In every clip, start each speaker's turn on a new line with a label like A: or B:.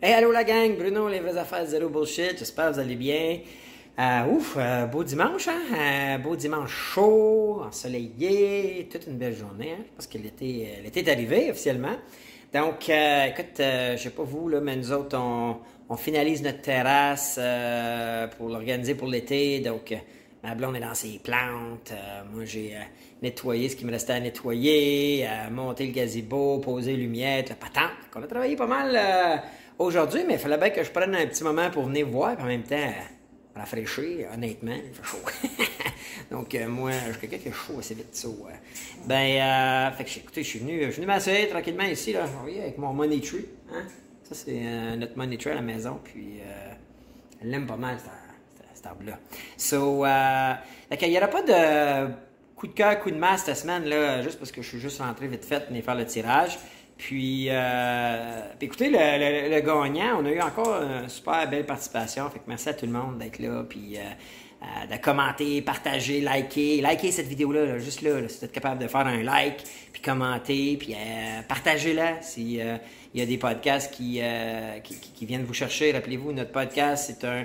A: Hey, allô la gang, Bruno, les vraies affaires zéro bullshit, j'espère que vous allez bien. Euh, ouf, euh, beau dimanche, hein? Euh, beau dimanche chaud, ensoleillé, toute une belle journée, hein? parce que l'été, l'été est arrivé officiellement. Donc, écoute, je sais pas vous, là, mais nous autres, on, finalise notre terrasse pour l'organiser pour l'été. Donc, ma blonde est dans ses plantes. moi, j'ai nettoyé ce qui me restait à nettoyer, monté le gazebo, posé les lumières, le patente. On a travaillé pas mal aujourd'hui, mais il fallait bien que je prenne un petit moment pour venir voir, puis en même temps, euh, rafraîchir, honnêtement, il fait chaud. Donc, euh, moi, je suis quelqu'un qui est chaud assez vite, ça. ouais. Ben, euh, fait que, écoutez, je suis venu, venu m'asseoir tranquillement ici, là, avec mon money tree, hein. Ça, c'est euh, notre money tree à la maison, puis euh, elle l'aime pas mal, cette, arbre-là. So, euh, fait qu'il y aura pas de coup de cœur, coup de masse cette semaine, là, juste parce que je suis juste rentré vite fait, venir faire le tirage. Puis, euh, puis écoutez, le, gagnant, on a eu encore une super belle participation. Fait que merci à tout le monde d'être là, puis euh, euh, de commenter, partager, liker. Liker cette vidéo-là, là, juste là, si vous êtes capable de faire un like, puis commenter, puis euh, partagez-la. Si euh, il y a des podcasts qui, viennent vous chercher, rappelez-vous, notre podcast, c'est un,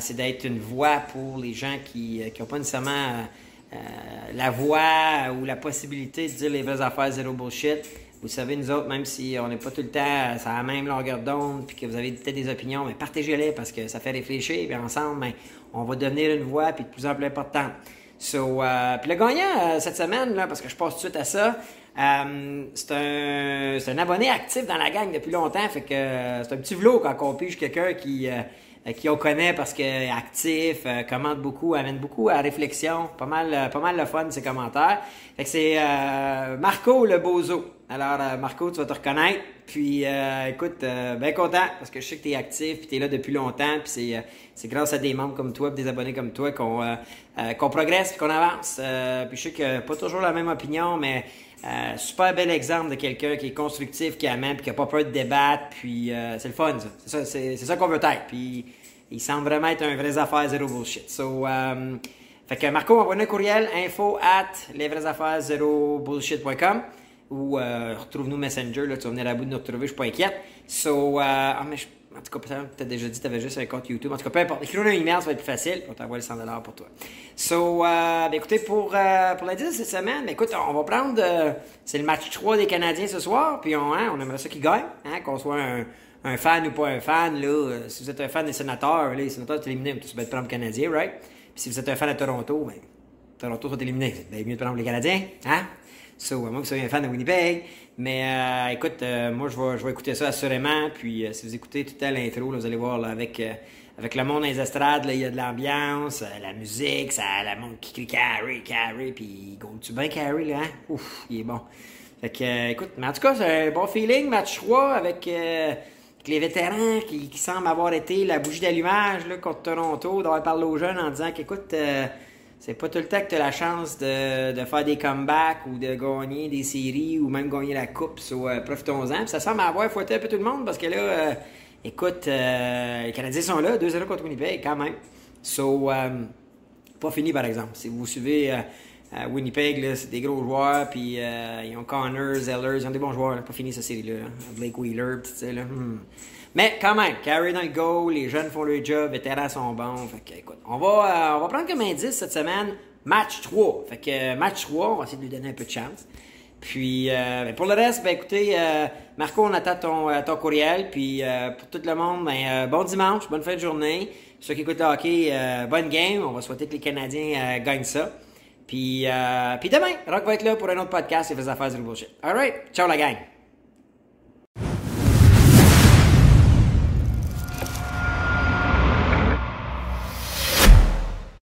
A: c'est d'être une voix pour les gens qui n'ont pas nécessairement la voix ou la possibilité de dire les vraies affaires zéro bullshit. Vous savez, nous autres, même si on n'est pas tout le temps à la même longueur d'onde, puis que vous avez peut-être des opinions, mais partagez-les parce que ça fait réfléchir, puis ensemble, ben, on va devenir une voix, puis de plus en plus importante. So, euh, puis le gagnant euh, cette semaine, là, parce que je passe tout de suite à ça, euh, c'est un, un abonné actif dans la gang depuis longtemps, fait que euh, c'est un petit vlog quand on pige quelqu'un qui, euh, qui on connaît parce qu'il est actif, euh, commente beaucoup, amène beaucoup à réflexion, pas mal, euh, pas mal le fun ses commentaires. Fait que c'est euh, Marco le Bozo. Alors euh, Marco, tu vas te reconnaître. Puis euh, écoute, euh, bien content parce que je sais que tu es actif, puis tu es là depuis longtemps, puis c'est euh, c'est grâce à des membres comme toi, des abonnés comme toi qu'on euh, euh, qu'on progresse, qu'on avance. Euh, puis je sais que pas toujours la même opinion, mais euh, super bel exemple de quelqu'un qui est constructif, qui amène, puis qui a pas peur de débattre, puis euh, c'est le fun, ça. C'est ça, c'est, ça qu'on veut être. Puis il semble vraiment être un vrai affaire zéro bullshit. So, euh, fait que Marco, envoie un courriel info at lesvraiesaffaires zéro bullshit.com ou euh, retrouve-nous Messenger, là, tu vas venir à bout de nous retrouver, je suis pas inquiète. So, euh, ah, mais je- en tout cas, peut-être déjà dit tu avais juste un compte YouTube. En tout cas, peu importe. Écris-nous un email, ça va être plus facile. On t'envoie les 100$ pour toi. So, euh, ben, écoutez, pour, euh, pour l'indice de cette semaine, ben, écoute, on va prendre. euh, c'est le match 3 des Canadiens ce soir, puis on, hein, on aimerait ça qu'ils gagnent, hein, qu'on soit un, fan ou pas un fan. Là, euh, si vous êtes un fan des sénateurs, les sénateurs sont éliminés, vas être prendre le Canadien, right? Puis si vous êtes un fan de Toronto, ben, Toronto sont éliminés. C'est bien mieux de prendre les Canadiens, hein? So, à moins que vous soyez un fan de Winnipeg. Mais euh, écoute, euh, moi, je vais, je vais écouter ça assurément. Puis euh, si vous écoutez tout à l'intro, vous allez voir là, avec, euh, avec le monde les estrades, il y a de l'ambiance, la musique, ça, la monde qui crie Carrie, Carrie, puis goûte-tu bien Carrie, là, hein? Ouf, il est bon. Fait que, écoute, mais en tout cas, c'est un bon feeling, match 3 avec, les vétérans qui, semblent avoir été la bougie d'allumage contre Toronto, d'avoir parlé aux jeunes en disant qu'écoute, c'est pas tout le temps que tu as la chance de, de faire des comebacks ou de gagner des séries ou même gagner la coupe. So, euh, profitons-en. Puis ça semble avoir fouetté un peu tout le monde parce que là, euh, écoute, euh, les Canadiens sont là, 2-0 contre Winnipeg quand même. So, euh, pas fini par exemple. Si vous suivez Winnipeg, là, c'est des gros joueurs, puis ils ont Connors, Zellers, ils ont des bons joueurs. Pas fini cette série-là. là. Blake Wheeler, tout ça. Là. hmm. Mais quand même, carry dans le goal, les jeunes font leur job, les vétérans sont bons. Fait que, écoute, on va, euh, on va prendre comme indice cette semaine, match 3. Fait que euh, match 3, on va essayer de lui donner un peu de chance. Puis euh, ben, pour le reste, ben écoutez, euh, Marco, on attend ton, ton courriel. Puis pour tout le monde, ben, bon dimanche, bonne fin de journée. Ceux qui écoutent le hockey, bonne game. On va souhaiter que les Canadiens gagnent ça. Puis, puis demain, Rock va être là pour un autre podcast et fait affaires du bullshit. Alright, ciao la gang!